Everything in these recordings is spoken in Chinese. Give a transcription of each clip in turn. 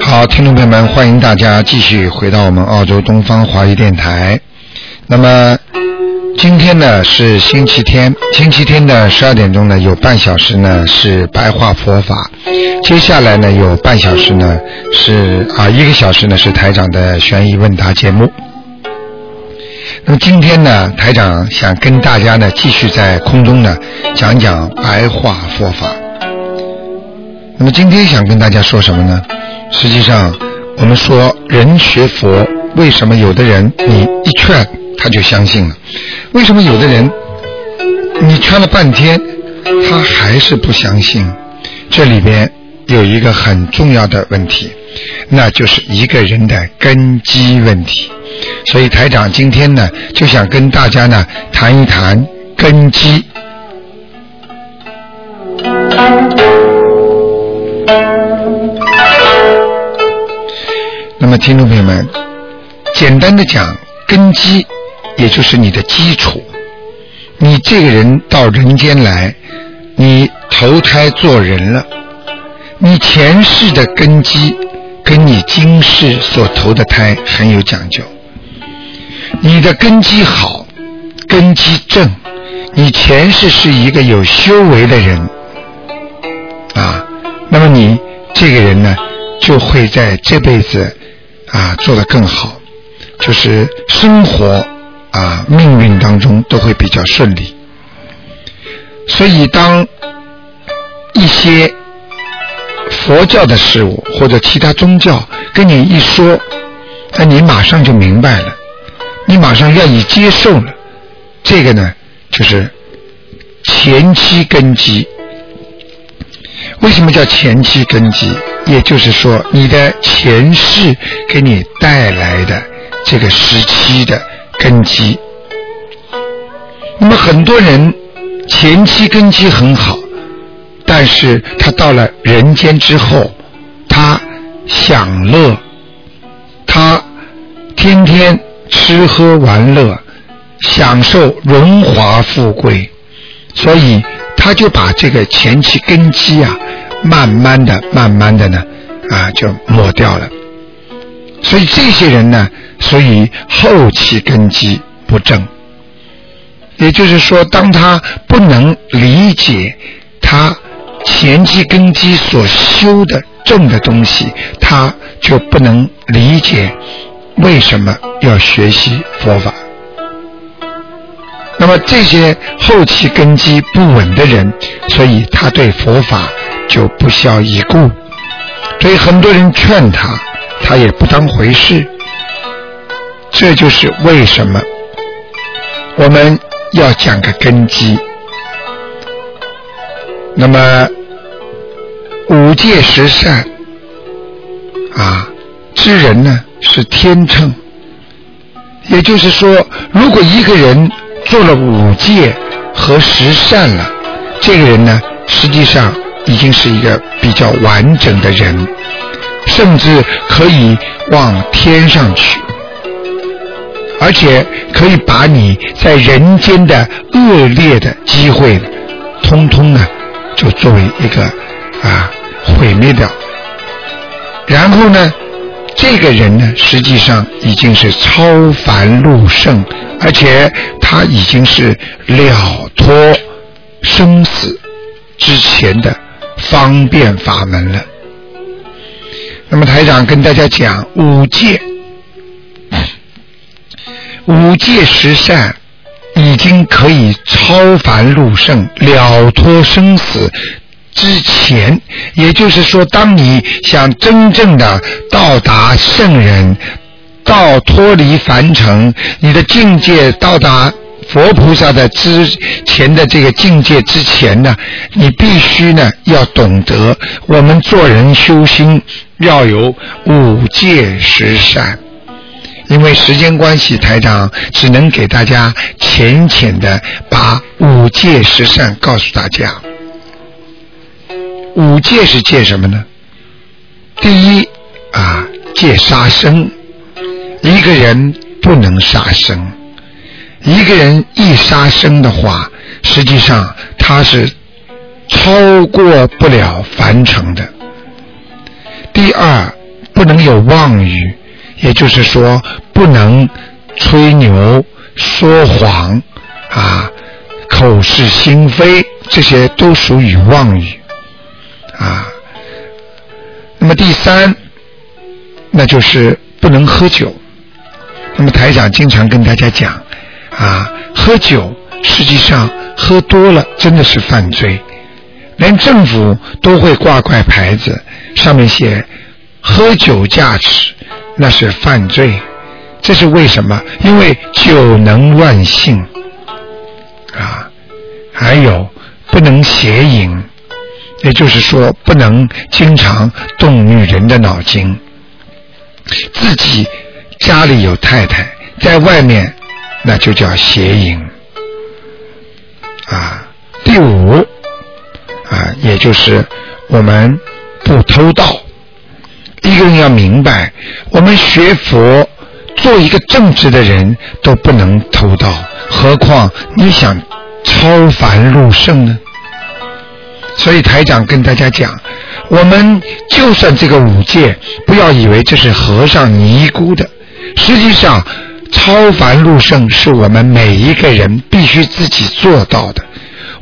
好，听众朋友们，欢迎大家继续回到我们澳洲东方华语电台。那么今天呢是星期天，星期天的十二点钟呢有半小时呢是白话佛法，接下来呢有半小时呢是啊一个小时呢是台长的悬疑问答节目。那么今天呢，台长想跟大家呢继续在空中呢讲讲白话佛法。那么今天想跟大家说什么呢？实际上，我们说人学佛，为什么有的人你一劝他就相信了？为什么有的人你劝了半天他还是不相信？这里边有一个很重要的问题，那就是一个人的根基问题。所以台长今天呢，就想跟大家呢谈一谈根基。那么，听众朋友们，简单的讲，根基也就是你的基础。你这个人到人间来，你投胎做人了，你前世的根基跟你今世所投的胎很有讲究。你的根基好，根基正，你前世是一个有修为的人啊，那么你这个人呢，就会在这辈子啊做得更好，就是生活啊命运当中都会比较顺利。所以当一些佛教的事物或者其他宗教跟你一说，那你马上就明白了。你马上愿意接受了，这个呢，就是前期根基。为什么叫前期根基？也就是说，你的前世给你带来的这个时期的根基。那么很多人前期根基很好，但是他到了人间之后，他享乐，他天天。吃喝玩乐，享受荣华富贵，所以他就把这个前期根基啊，慢慢的、慢慢的呢，啊，就抹掉了。所以这些人呢，所以后期根基不正。也就是说，当他不能理解他前期根基所修的正的东西，他就不能理解。为什么要学习佛法？那么这些后期根基不稳的人，所以他对佛法就不屑一顾。所以很多人劝他，他也不当回事。这就是为什么我们要讲个根基。那么五戒十善啊，知人呢？是天秤，也就是说，如果一个人做了五戒和十善了，这个人呢，实际上已经是一个比较完整的人，甚至可以往天上去，而且可以把你在人间的恶劣的机会，通通呢，就作为一个啊毁灭掉，然后呢？这个人呢，实际上已经是超凡入圣，而且他已经是了脱生死之前的方便法门了。那么台长跟大家讲五戒，五戒十善已经可以超凡入圣，了脱生死。之前，也就是说，当你想真正的到达圣人，到脱离凡尘，你的境界到达佛菩萨的之前的这个境界之前呢，你必须呢要懂得，我们做人修心要有五戒十善。因为时间关系，台长只能给大家浅浅的把五戒十善告诉大家。五戒是戒什么呢？第一啊，戒杀生，一个人不能杀生。一个人一杀生的话，实际上他是超过不了凡尘的。第二，不能有妄语，也就是说，不能吹牛、说谎啊、口是心非，这些都属于妄语啊。那么第三，那就是不能喝酒。那么台长经常跟大家讲。啊，喝酒实际上喝多了真的是犯罪，连政府都会挂块牌子，上面写喝酒驾驶那是犯罪，这是为什么？因为酒能乱性啊，还有不能邪淫，也就是说不能经常动女人的脑筋，自己家里有太太，在外面。那就叫邪淫啊。第五啊，也就是我们不偷盗。一个人要明白，我们学佛做一个正直的人都不能偷盗，何况你想超凡入圣呢？所以台长跟大家讲，我们就算这个五戒，不要以为这是和尚尼姑的，实际上。超凡入圣是我们每一个人必须自己做到的。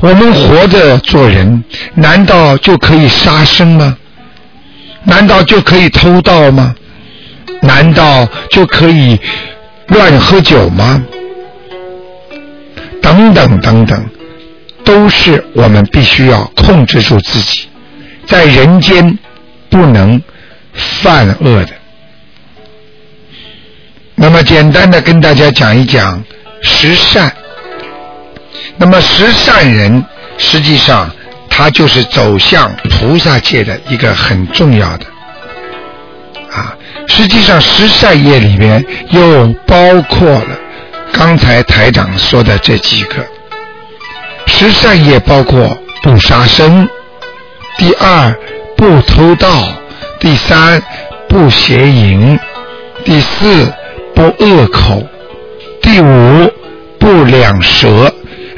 我们活着做人，难道就可以杀生吗？难道就可以偷盗吗？难道就可以乱喝酒吗？等等等等，都是我们必须要控制住自己，在人间不能犯恶的。那么简单的跟大家讲一讲十善。那么十善人，实际上他就是走向菩萨界的一个很重要的啊。实际上十善业里面又包括了刚才台长说的这几个。十善业包括不杀生，第二不偷盗，第三不邪淫，第四。不恶口，第五不两舌。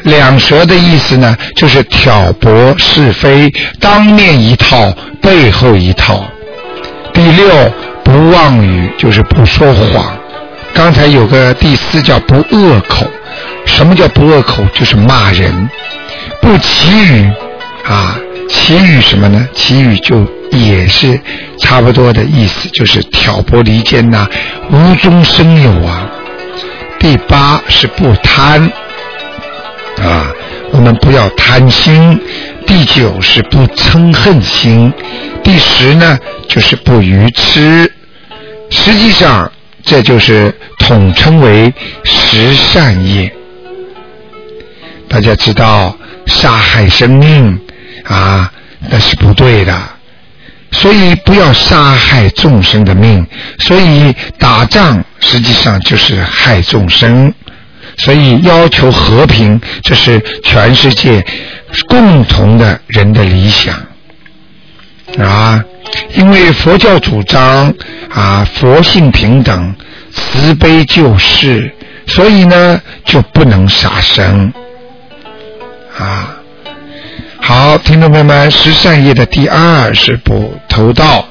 两舌的意思呢，就是挑拨是非，当面一套，背后一套。第六不妄语，就是不说谎。刚才有个第四叫不恶口，什么叫不恶口？就是骂人。不绮语啊，绮语什么呢？绮语就。也是差不多的意思，就是挑拨离间呐，无中生有啊。第八是不贪啊，我们不要贪心。第九是不嗔恨心。第十呢，就是不愚痴。实际上，这就是统称为十善业。大家知道，杀害生命啊，那是不对的。所以不要杀害众生的命，所以打仗实际上就是害众生。所以要求和平，这是全世界共同的人的理想啊！因为佛教主张啊，佛性平等，慈悲救世，所以呢就不能杀生啊。好，听众朋友们，十善业的第二是不偷盗，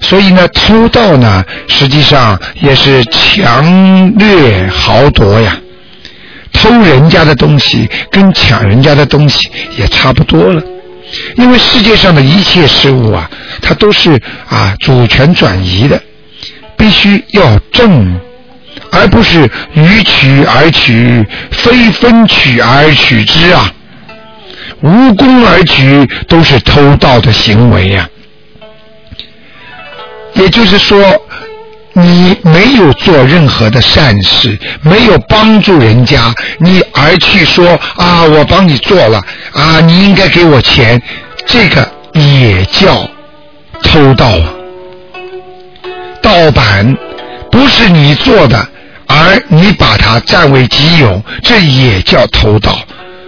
所以呢，偷盗呢，实际上也是强掠豪夺呀。偷人家的东西跟抢人家的东西也差不多了，因为世界上的一切事物啊，它都是啊主权转移的，必须要正，而不是予取而取，非分取而取之啊。无功而取都是偷盗的行为呀，也就是说，你没有做任何的善事，没有帮助人家，你而去说啊，我帮你做了啊，你应该给我钱，这个也叫偷盗啊。盗版不是你做的，而你把它占为己有，这也叫偷盗。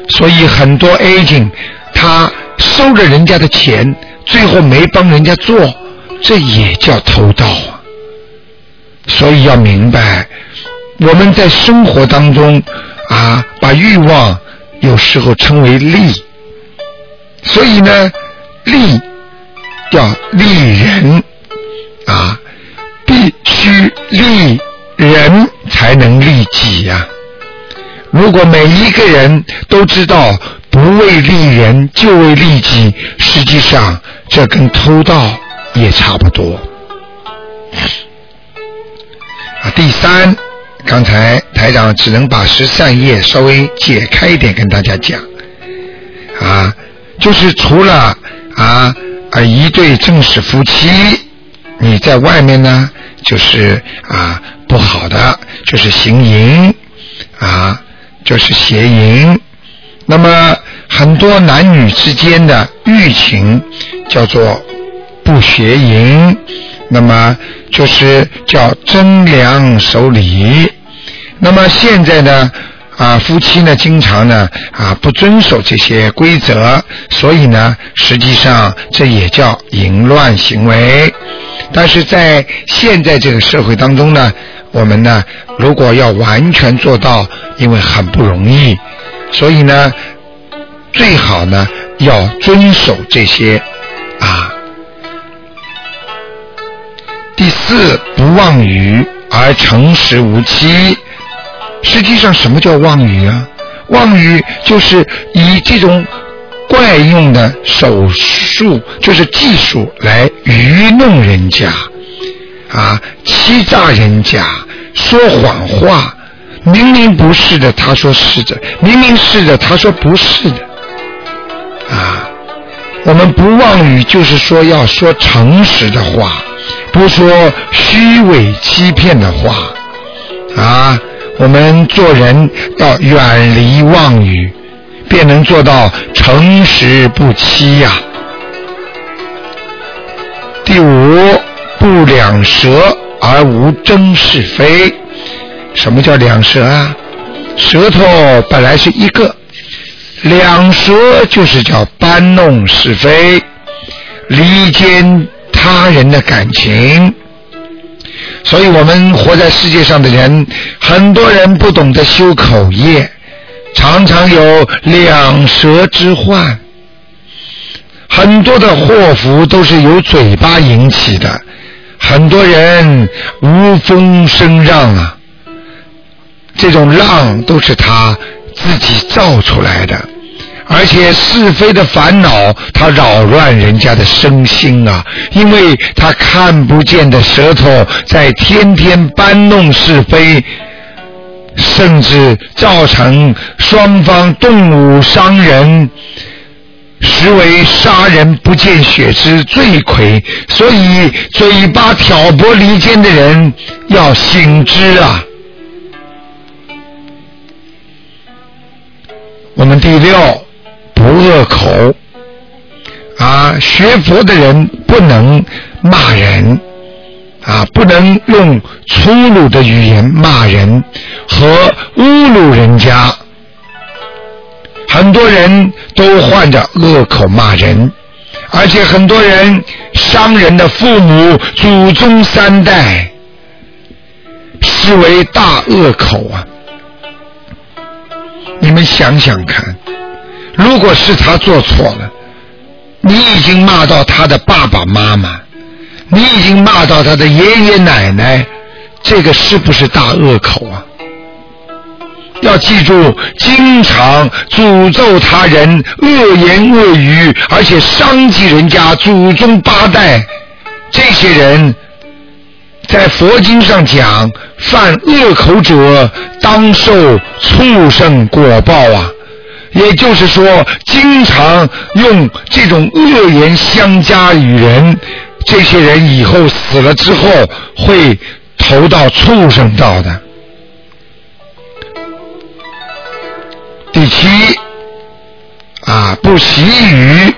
所以很多 agent 他收了人家的钱，最后没帮人家做，这也叫偷盗啊。所以要明白，我们在生活当中啊，把欲望有时候称为利，所以呢，利要利人啊，必须利人才能利己呀。如果每一个人都知道不为利人，就为利己，实际上这跟偷盗也差不多。啊，第三，刚才台长只能把十三页稍微解开一点跟大家讲，啊，就是除了啊啊一对正式夫妻，你在外面呢，就是啊不好的，就是行淫，啊就是邪淫，那么很多男女之间的欲情叫做不邪淫。那么就是叫真良守礼。那么现在呢，啊，夫妻呢经常呢啊不遵守这些规则，所以呢，实际上这也叫淫乱行为。但是在现在这个社会当中呢，我们呢如果要完全做到，因为很不容易，所以呢，最好呢要遵守这些啊。第四，不妄语而诚实无欺。实际上，什么叫妄语啊？妄语就是以这种怪用的手术，就是技术来愚弄人家，啊，欺诈人家，说谎话。明明不是的，他说是的；明明是的，他说不是的。啊，我们不妄语，就是说要说诚实的话。不说虚伪欺骗的话啊！我们做人要远离妄语，便能做到诚实不欺呀。第五，不两舌而无争是非。什么叫两舌啊？舌头本来是一个，两舌就是叫搬弄是非，离间。他人的感情，所以我们活在世界上的人，很多人不懂得修口业，常常有两舌之患。很多的祸福都是由嘴巴引起的，很多人无风声浪啊，这种浪都是他自己造出来的。而且是非的烦恼，他扰乱人家的身心啊！因为他看不见的舌头在天天搬弄是非，甚至造成双方动武伤人，实为杀人不见血之罪魁。所以，嘴巴挑拨离间的人要醒之啊！我们第六。不恶口啊，学佛的人不能骂人啊，不能用粗鲁的语言骂人和侮辱人家。很多人都患着恶口骂人，而且很多人伤人的父母、祖宗三代，视为大恶口啊！你们想想看。如果是他做错了，你已经骂到他的爸爸妈妈，你已经骂到他的爷爷奶奶，这个是不是大恶口啊？要记住，经常诅咒他人、恶言恶语，而且伤及人家祖宗八代，这些人，在佛经上讲，犯恶口者当受畜生果报啊。也就是说，经常用这种恶言相加于人，这些人以后死了之后会投到畜生道的。第七，啊，不习语。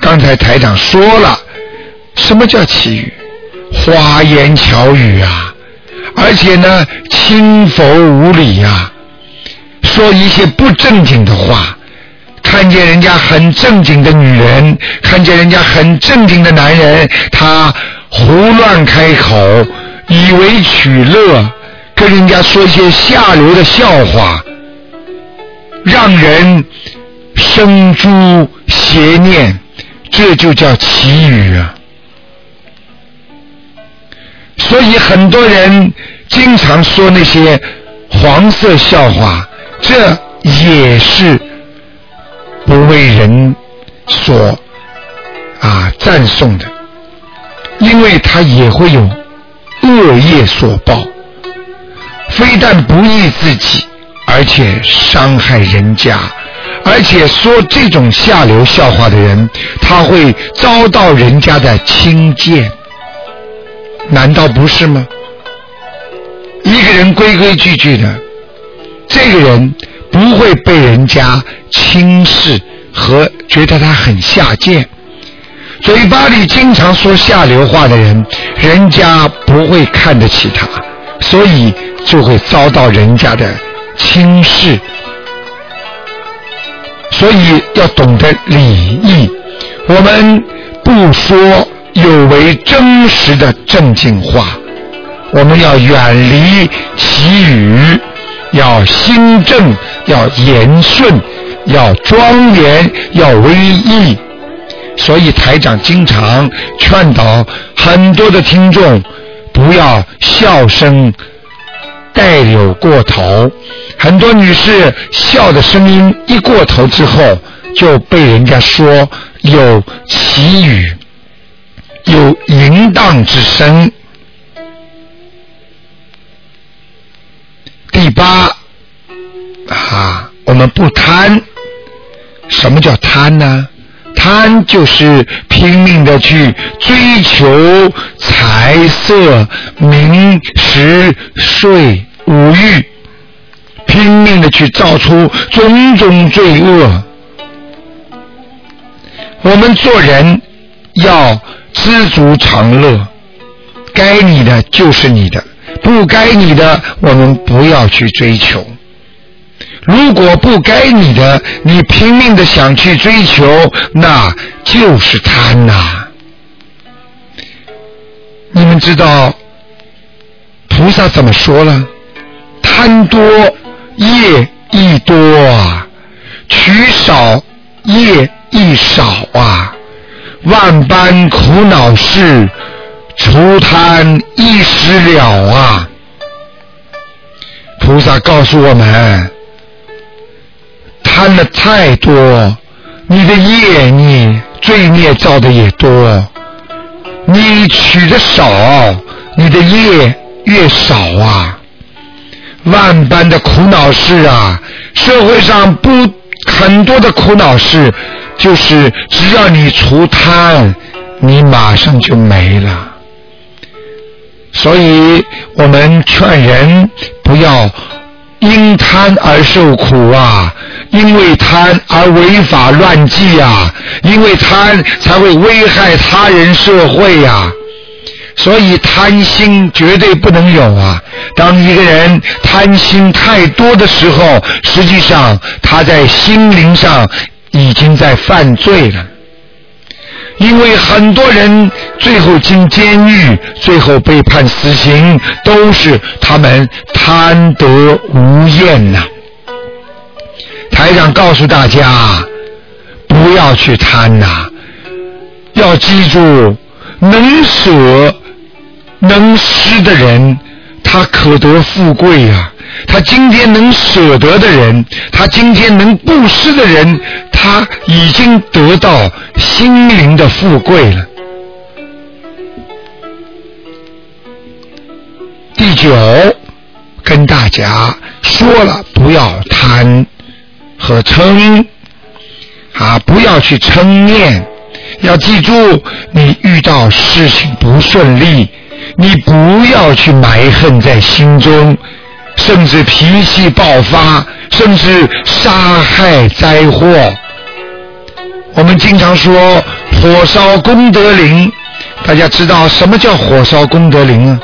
刚才台长说了，什么叫祈语？花言巧语啊，而且呢，轻浮无礼呀，说一些不正经的话。看见人家很正经的女人，看见人家很正经的男人，他胡乱开口，以为取乐，跟人家说一些下流的笑话。让人生诸邪念，这就叫奇语啊！所以很多人经常说那些黄色笑话，这也是不为人所啊赞颂的，因为他也会有恶业所报，非但不益自己。而且伤害人家，而且说这种下流笑话的人，他会遭到人家的轻贱，难道不是吗？一个人规规矩矩的，这个人不会被人家轻视和觉得他很下贱。嘴巴里经常说下流话的人，人家不会看得起他，所以就会遭到人家的。轻视，所以要懂得礼义。我们不说有违真实的正经话，我们要远离习语，要心正，要言顺，要庄严，要威仪。所以台长经常劝导很多的听众，不要笑声。带有过头，很多女士笑的声音一过头之后，就被人家说有奇语，有淫荡之声。第八啊，我们不贪。什么叫贪呢？贪就是拼命的去追求财色名食睡五欲，拼命的去造出种种罪恶。我们做人要知足常乐，该你的就是你的，不该你的我们不要去追求。如果不该你的，你拼命的想去追求，那就是贪呐。你们知道菩萨怎么说了？贪多业亦多啊，取少业亦少啊。万般苦恼事，除贪一时了啊。菩萨告诉我们。贪的太多，你的业你罪孽造的也多；你取的少，你的业越少啊。万般的苦恼事啊，社会上不很多的苦恼事，就是只要你除贪，你马上就没了。所以我们劝人不要因贪而受苦啊。因为贪而违法乱纪啊，因为贪才会危害他人社会呀，所以贪心绝对不能有啊！当一个人贪心太多的时候，实际上他在心灵上已经在犯罪了。因为很多人最后进监狱，最后被判死刑，都是他们贪得无厌呐。台长告诉大家，不要去贪呐，要记住，能舍能施的人，他可得富贵呀。他今天能舍得的人，他今天能布施的人，他已经得到心灵的富贵了。第九，跟大家说了，不要贪。和嗔啊，不要去嗔念，要记住，你遇到事情不顺利，你不要去埋恨在心中，甚至脾气爆发，甚至杀害灾祸。我们经常说火烧功德林，大家知道什么叫火烧功德林啊？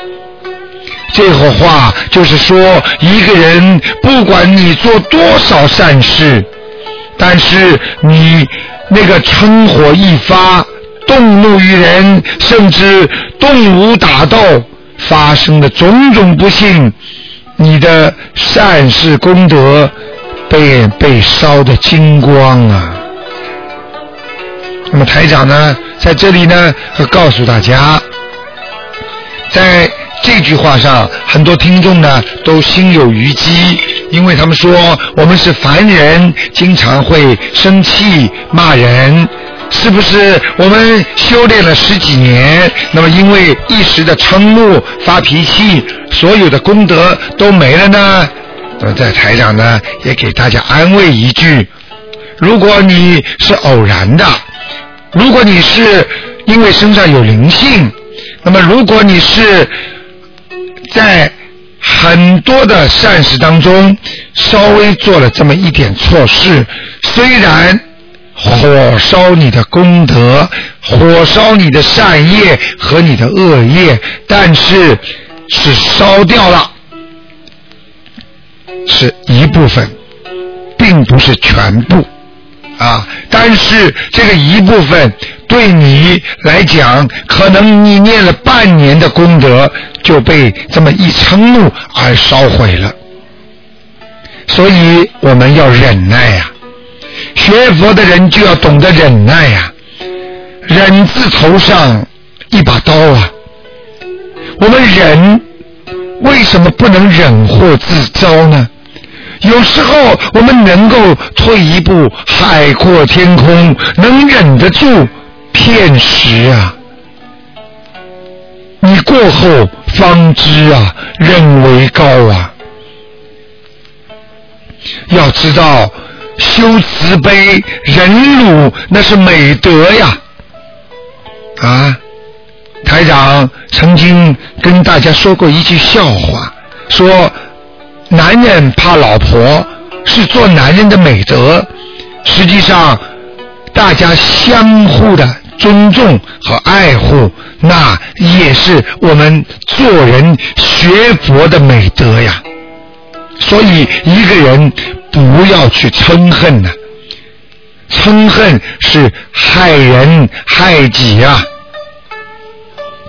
这个话就是说，一个人不管你做多少善事，但是你那个嗔火一发，动怒于人，甚至动武打斗，发生的种种不幸，你的善事功德被被烧得精光啊！那么台长呢，在这里呢，会告诉大家，在。这句话上，很多听众呢都心有余悸，因为他们说我们是凡人，经常会生气骂人，是不是？我们修炼了十几年，那么因为一时的嗔怒发脾气，所有的功德都没了呢？那么在台上呢，也给大家安慰一句：如果你是偶然的，如果你是因为身上有灵性，那么如果你是。在很多的善事当中，稍微做了这么一点错事，虽然火烧你的功德，火烧你的善业和你的恶业，但是是烧掉了，是一部分，并不是全部啊。但是这个一部分。对你来讲，可能你念了半年的功德就被这么一嗔怒而烧毁了，所以我们要忍耐呀。学佛的人就要懂得忍耐呀，忍字头上一把刀啊。我们忍，为什么不能忍祸自招呢？有时候我们能够退一步，海阔天空，能忍得住。片时啊，你过后方知啊，人为高啊。要知道，修慈悲、忍辱，那是美德呀。啊，台长曾经跟大家说过一句笑话，说男人怕老婆是做男人的美德，实际上大家相互的。尊重和爱护，那也是我们做人学佛的美德呀。所以一个人不要去嗔恨呐，嗔恨是害人害己呀。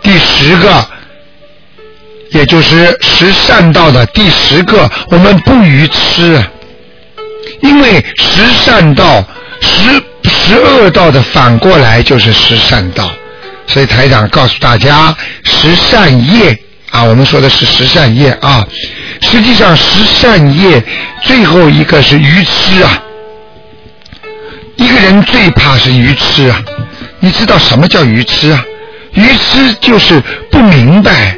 第十个，也就是十善道的第十个，我们不愚痴，因为十善道十。十恶道的反过来就是十善道，所以台长告诉大家，十善业啊，我们说的是十善业啊，实际上十善业最后一个是愚痴啊。一个人最怕是愚痴啊，你知道什么叫愚痴啊？愚痴就是不明白，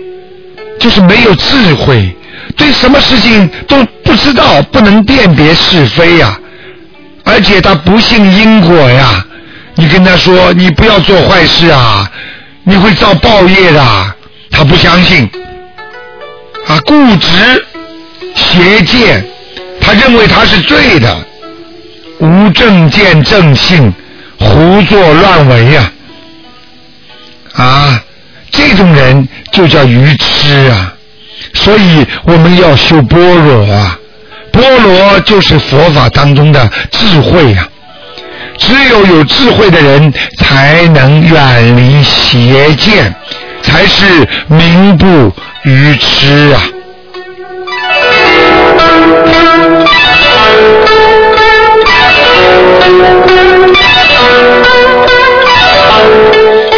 就是没有智慧，对什么事情都不知道，不能辨别是非呀。而且他不信因果呀，你跟他说你不要做坏事啊，你会遭报业的，他不相信，啊固执邪见，他认为他是对的，无正见正信，胡作乱为呀，啊这种人就叫愚痴啊，所以我们要修般若啊。菠萝就是佛法当中的智慧呀，只有有智慧的人才能远离邪见，才是名不愚痴啊。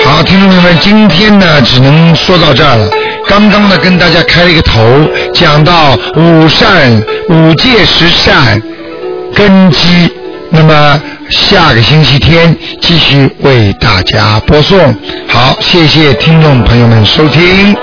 好，听众朋友们，今天呢，只能说到这儿了。刚刚呢，跟大家开了一个头，讲到五善、五戒十善根基。那么下个星期天继续为大家播送。好，谢谢听众朋友们收听。